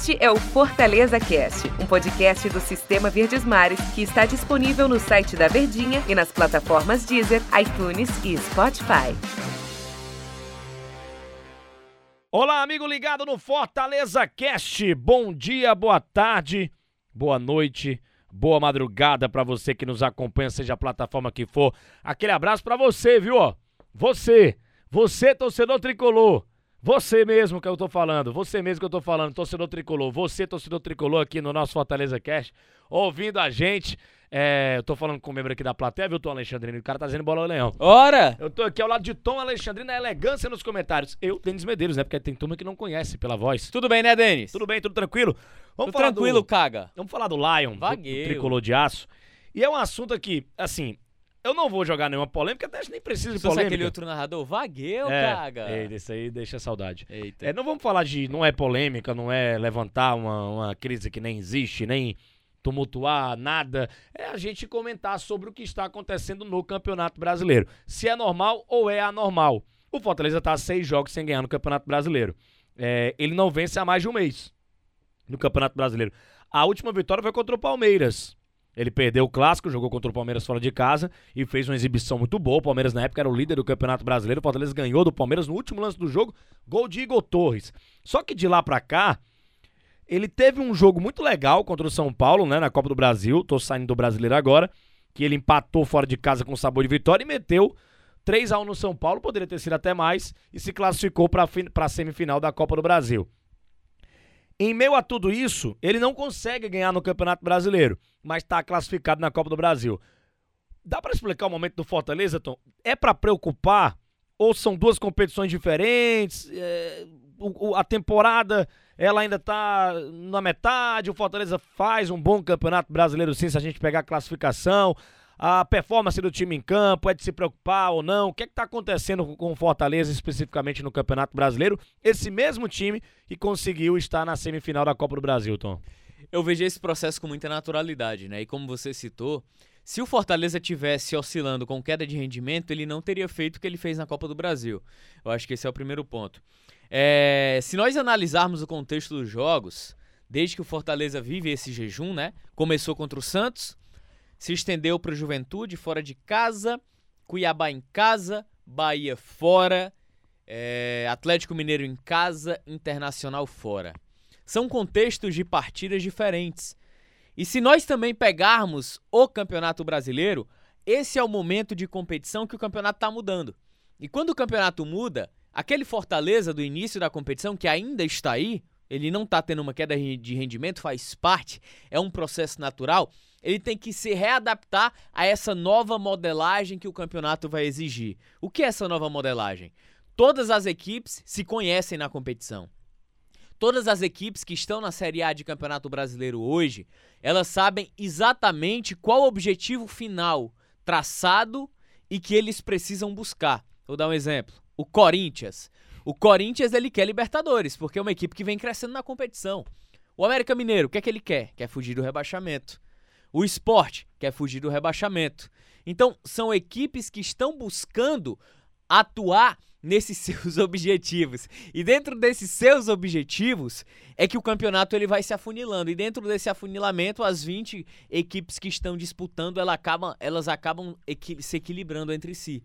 Este é o Fortaleza Cast, um podcast do Sistema Verdes Mares que está disponível no site da Verdinha e nas plataformas Deezer, iTunes e Spotify. Olá, amigo ligado no Fortaleza Cast. Bom dia, boa tarde, boa noite, boa madrugada para você que nos acompanha, seja a plataforma que for. Aquele abraço para você, viu? Você, você torcedor tricolor. Você mesmo que eu tô falando, você mesmo que eu tô falando, torcedor tricolor, você, torcedor tricolor aqui no nosso Fortaleza Cash, ouvindo a gente. É, eu tô falando com o membro aqui da plateia, viu, Tom Alexandrino? O cara tá dizendo bola ao leão. Ora! Eu tô aqui ao lado de Tom Alexandrino, na elegância nos comentários. Eu, Denis Medeiros, né? Porque tem turma que não conhece pela voz. Tudo bem, né, Denis? Tudo bem, tudo tranquilo? Vamos tudo tranquilo, do, caga. Vamos falar do Lion, Vagueiro. do tricolor de aço. E é um assunto aqui, assim, eu não vou jogar nenhuma polêmica, até nem preciso de Se polêmica. aquele outro narrador, vagueu, é, caga. É, desse aí deixa saudade. Eita. É, não vamos falar de. Não é polêmica, não é levantar uma, uma crise que nem existe, nem tumultuar nada. É a gente comentar sobre o que está acontecendo no Campeonato Brasileiro. Se é normal ou é anormal. O Fortaleza está seis jogos sem ganhar no Campeonato Brasileiro. É, ele não vence há mais de um mês no Campeonato Brasileiro. A última vitória foi contra o Palmeiras. Ele perdeu o clássico, jogou contra o Palmeiras fora de casa e fez uma exibição muito boa. O Palmeiras, na época, era o líder do Campeonato Brasileiro. O Fortaleza ganhou do Palmeiras no último lance do jogo, gol de Igor Torres. Só que de lá pra cá, ele teve um jogo muito legal contra o São Paulo, né, na Copa do Brasil. Tô saindo do brasileiro agora. Que ele empatou fora de casa com sabor de vitória e meteu 3 a 1 no São Paulo, poderia ter sido até mais, e se classificou para a semifinal da Copa do Brasil. Em meio a tudo isso, ele não consegue ganhar no Campeonato Brasileiro, mas está classificado na Copa do Brasil. Dá para explicar o momento do Fortaleza, Tom? É para preocupar? Ou são duas competições diferentes? É, o, a temporada ela ainda está na metade. O Fortaleza faz um bom Campeonato Brasileiro, sim, se a gente pegar a classificação a performance do time em campo, é de se preocupar ou não? O que é está acontecendo com o Fortaleza especificamente no Campeonato Brasileiro? Esse mesmo time que conseguiu estar na semifinal da Copa do Brasil, Tom. Eu vejo esse processo com muita naturalidade, né? E como você citou, se o Fortaleza tivesse oscilando com queda de rendimento, ele não teria feito o que ele fez na Copa do Brasil. Eu acho que esse é o primeiro ponto. É, se nós analisarmos o contexto dos jogos, desde que o Fortaleza vive esse jejum, né? Começou contra o Santos, se estendeu para o Juventude fora de casa, Cuiabá em casa, Bahia fora, é, Atlético Mineiro em casa, Internacional fora. São contextos de partidas diferentes. E se nós também pegarmos o Campeonato Brasileiro, esse é o momento de competição que o campeonato está mudando. E quando o campeonato muda, aquele Fortaleza do início da competição, que ainda está aí, ele não está tendo uma queda de rendimento, faz parte, é um processo natural ele tem que se readaptar a essa nova modelagem que o campeonato vai exigir. O que é essa nova modelagem? Todas as equipes se conhecem na competição. Todas as equipes que estão na Série A de Campeonato Brasileiro hoje, elas sabem exatamente qual o objetivo final traçado e que eles precisam buscar. Vou dar um exemplo. O Corinthians. O Corinthians ele quer Libertadores, porque é uma equipe que vem crescendo na competição. O América Mineiro, o que é que ele quer? Quer fugir do rebaixamento. O esporte quer fugir do rebaixamento. Então, são equipes que estão buscando atuar nesses seus objetivos. E dentro desses seus objetivos é que o campeonato ele vai se afunilando. E dentro desse afunilamento, as 20 equipes que estão disputando, elas acabam, elas acabam equi se equilibrando entre si.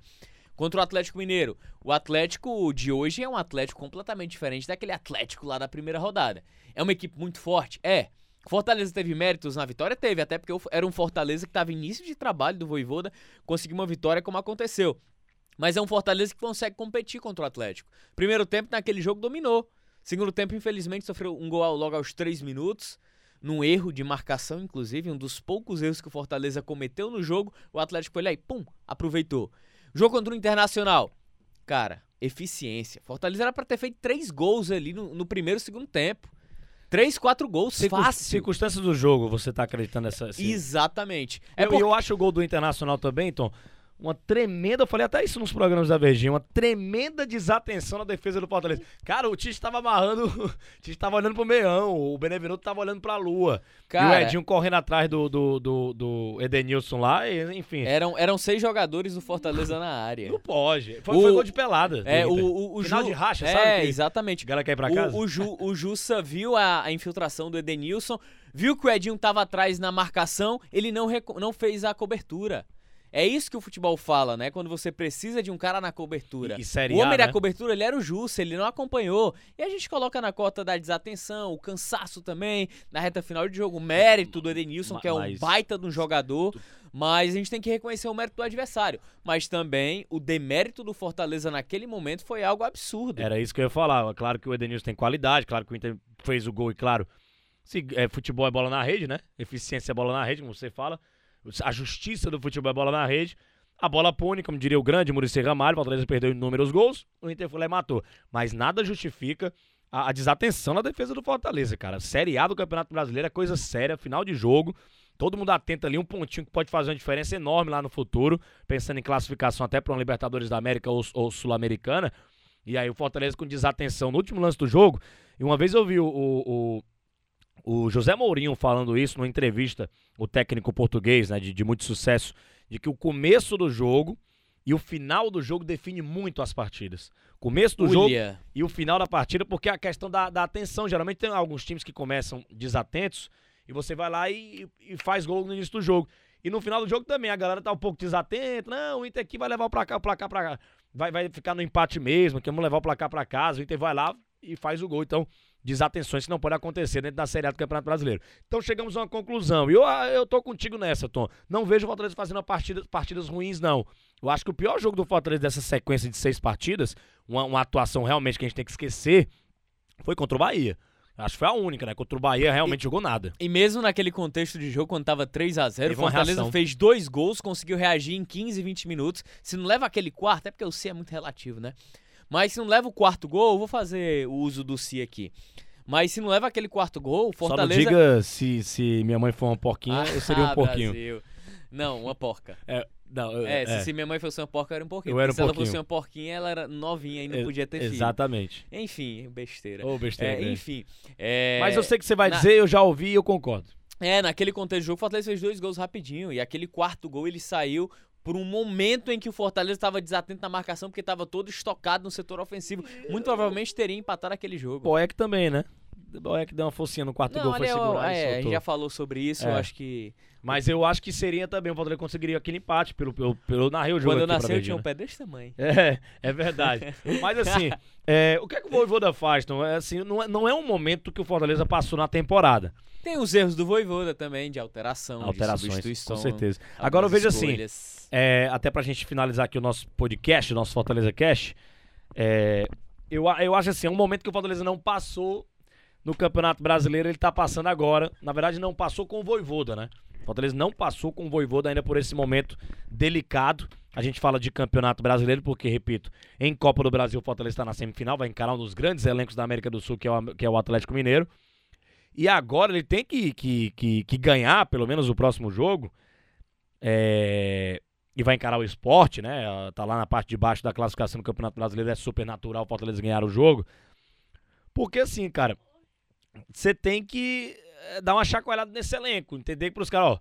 Contra o Atlético Mineiro. O Atlético de hoje é um Atlético completamente diferente daquele Atlético lá da primeira rodada. É uma equipe muito forte? É. Fortaleza teve méritos na vitória? Teve, até porque era um Fortaleza que estava início de trabalho do Voivoda, conseguiu uma vitória como aconteceu. Mas é um Fortaleza que consegue competir contra o Atlético. Primeiro tempo, naquele jogo, dominou. Segundo tempo, infelizmente, sofreu um gol logo aos 3 minutos. Num erro de marcação, inclusive, um dos poucos erros que o Fortaleza cometeu no jogo. O Atlético foi lá e, pum, aproveitou. Jogo contra o Internacional. Cara, eficiência. Fortaleza era para ter feito três gols ali no, no primeiro e segundo tempo. Três, quatro gols, Circun fácil. Circunstâncias do jogo, você tá acreditando nessa... Assim? Exatamente. É eu, por... eu acho o gol do Internacional também, Tom, uma tremenda, eu falei até isso nos programas da Verdinha, uma tremenda desatenção na defesa do Fortaleza. Cara, o Tite tava amarrando, o Tite tava olhando pro meião, o Benevenuto tava olhando pra lua. Cara, e o Edinho correndo atrás do, do, do, do Edenilson lá, e, enfim. Eram, eram seis jogadores do Fortaleza na área. Não pode. Foi, O- foi gol de pelada. É, o, o, o Final Ju- de racha, é, sabe? que exatamente. O cara quer ir pra casa? O, o, Ju, o Jussa viu a, a infiltração do Edenilson, viu que o Edinho tava atrás na marcação, ele não, não fez a cobertura. É isso que o futebol fala, né? Quando você precisa de um cara na cobertura. E- e Série o homem A, da né? cobertura, ele era o Jussa, ele não acompanhou. E a gente coloca na cota da desatenção, o cansaço também, na reta final de jogo, o mérito do Edenilson, que é um baita de um jogador. Mas a gente tem que reconhecer o mérito do adversário. Mas também o demérito do Fortaleza naquele momento foi algo absurdo. Era isso que eu ia falar. Claro que o Edenilson tem qualidade, claro que o Inter fez o gol e claro, se, é, futebol é bola na rede, né? Eficiência é bola na rede, como você fala. A justiça do futebol é bola na rede. A bola pune, como diria o grande Muricy Ramalho, o Fortaleza perdeu inúmeros gols, o Inter foi lá e matou. Mas nada justifica a, a desatenção na defesa do Fortaleza, cara. Série A do Campeonato Brasileiro é coisa séria, final de jogo. Todo mundo atento ali, um pontinho que pode fazer uma diferença enorme lá no futuro, pensando em classificação até para uma Libertadores da América ou, ou Sul-Americana. E aí o Fortaleza com desatenção no último lance do jogo. E uma vez eu vi o, o, o, o José Mourinho falando isso numa entrevista, o técnico português, né, de, de muito sucesso, de que o começo do jogo e o final do jogo define muito as partidas. Começo do jogo e o final da partida, porque é a questão da, da atenção. Geralmente tem alguns times que começam desatentos e você vai lá e, e faz gol no início do jogo. E no final do jogo também, a galera tá um pouco desatenta. Não, o Inter aqui vai levar o placar, o placar pra cá. Vai, vai ficar no empate mesmo, que vamos levar o placar pra casa. O Inter vai lá e faz o gol. Então, desatenções que não podem acontecer dentro da Série A do Campeonato Brasileiro. Então chegamos a uma conclusão. E eu, ah, eu tô contigo nessa, Tom. Não vejo o Fortaleza fazendo partida, partidas ruins, não. Eu acho que o pior jogo do Fortaleza dessa sequência de seis partidas, uma, uma atuação realmente que a gente tem que esquecer, foi contra o Bahia. Acho que foi a única, né? Contra o Bahia realmente jogou nada. E mesmo naquele contexto de jogo, quando tava 3 a 0 Teve o Fortaleza fez dois gols, conseguiu reagir em 15, 20 minutos. Se não leva aquele quarto, é porque o Si é muito relativo, né? Mas se não leva o quarto gol, eu vou fazer o uso do Si aqui. Mas se não leva aquele quarto gol, Fortaleza. Só não diga se, se minha mãe for uma porquinha, eu seria um Ah, porquinho. Brasil. Não, uma porca. É, não, eu- É, é, se, minha mãe fosse uma porca, eu era um porquinho. Eu era um se ela porquinho. fosse uma porquinha, ela era novinha e não é, podia ter filho. Exatamente. Enfim, besteira. Ô, besteira. É, grande. enfim. é, Mas eu sei que você vai na- dizer, eu já ouvi e eu concordo. É, naquele contexto do jogo, o Fortaleza fez dois gols rapidinho. E aquele quarto gol ele saiu por um momento em que o Fortaleza estava desatento na marcação, porque estava todo estocado no setor ofensivo. Muito provavelmente teria empatado aquele jogo. Boeck também, né? Boeck deu uma focinha no quarto gol, foi eu- segurar é, a gente soltou. já falou sobre isso, eu É. acho que. Mas eu acho que seria também, o Fortaleza conseguiria aquele empate pelo, pelo, pelo narrei o jogo Quando eu nasci, eu tinha um pé desse tamanho. É, é verdade. Mas assim, é, o que é que o Voivoda faz? Então, é, assim, não, é, não é um momento que o Fortaleza passou na temporada. Tem os erros do Voivoda também, de alteração, de Alterações, substituição. com certeza. Agora eu vejo assim, escolhas. É, até pra gente finalizar aqui o nosso podcast, o nosso Fortaleza Cash, é, eu, eu acho assim, é um momento que o Fortaleza não passou no Campeonato Brasileiro, ele tá passando agora. Na verdade, não passou com o Voivoda, né? Fortaleza não passou com o Voivoda ainda por esse momento delicado. A gente fala de Campeonato Brasileiro porque, repito, em Copa do Brasil o Fortaleza está na semifinal, vai encarar um dos grandes elencos da América do Sul, que é o, que é o Atlético Mineiro. E agora ele tem que, que, que, que ganhar, pelo menos, o próximo jogo. É, e vai encarar o esporte, né? Ah, Tá lá na parte de baixo da classificação do Campeonato Brasileiro, é super natural o Fortaleza ganhar o jogo. Porque assim, cara, você tem que eh, dar uma chacoalhada nesse elenco, entender que pros caras, ó,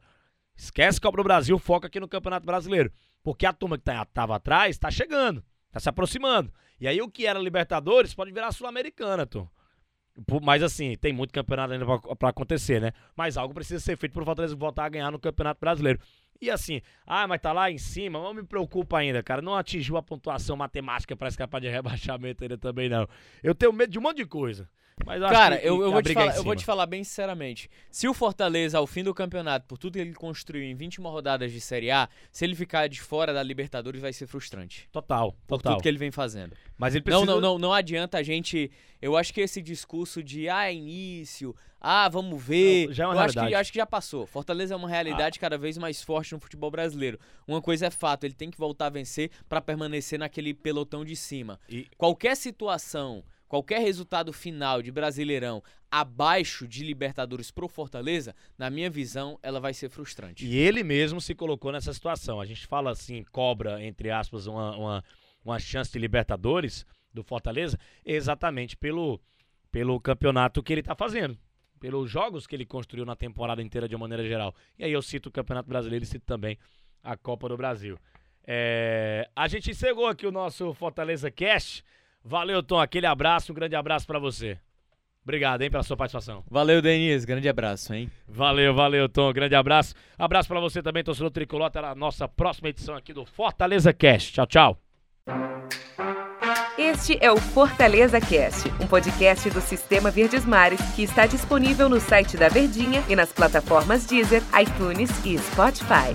esquece Copa do Brasil, foca aqui no Campeonato Brasileiro. Porque a turma que tá, tava atrás tá chegando, tá se aproximando. E aí o que era Libertadores pode virar Sul-Americana. Por- Mas assim, tem muito campeonato ainda pra, pra acontecer, né? Mas algo precisa ser feito pro Fortaleza voltar a ganhar no Campeonato Brasileiro. E assim, ah, mas tá lá em cima, não me preocupa ainda, cara. Não atingiu a pontuação matemática pra escapar de rebaixamento ainda também, não. Eu tenho medo de um monte de coisa. Mas Cara, que- eu, eu vou te é falar, eu vou te falar bem sinceramente. Se o Fortaleza, ao fim do campeonato, por tudo que ele construiu em 21 rodadas de Série A, se ele ficar de fora da Libertadores, vai ser frustrante. Total, Por total. tudo que ele vem fazendo. Mas ele precisa... Não, não, não, não adianta a gente. Eu acho que esse discurso de ah, é início, ah, vamos ver. Não, já é uma eu acho que, realidade. acho que já passou. Fortaleza é uma realidade cada vez mais forte no futebol brasileiro. Uma coisa é fato, ele tem que voltar a vencer pra permanecer naquele pelotão de cima. E- Qualquer situação, qualquer resultado final de Brasileirão abaixo de Libertadores pro Fortaleza, na minha visão, ela vai ser frustrante. E ele mesmo se colocou nessa situação. A gente fala assim, cobra, entre aspas, uma, uma, uma chance de Libertadores do Fortaleza, exatamente pelo, pelo campeonato que ele está fazendo. Pelos jogos que ele construiu na temporada inteira de uma maneira geral. E aí eu cito o Campeonato Brasileiro e cito também a Copa do Brasil. É, a gente encerrou aqui o nosso Fortaleza Cast. Valeu, Tom. Aquele abraço, um grande abraço para você. Obrigado, hein, pela sua participação. Valeu, Denise. Grande abraço, hein? Valeu, valeu, Tom. Grande abraço. Abraço para você também, torcedor tricolor. Até a nossa próxima edição aqui do Fortaleza Cast. Tchau, tchau. Este é o Fortaleza Cast, um podcast do Sistema Verdes Mares que está disponível no site da Verdinha e nas plataformas Deezer, iTunes e Spotify.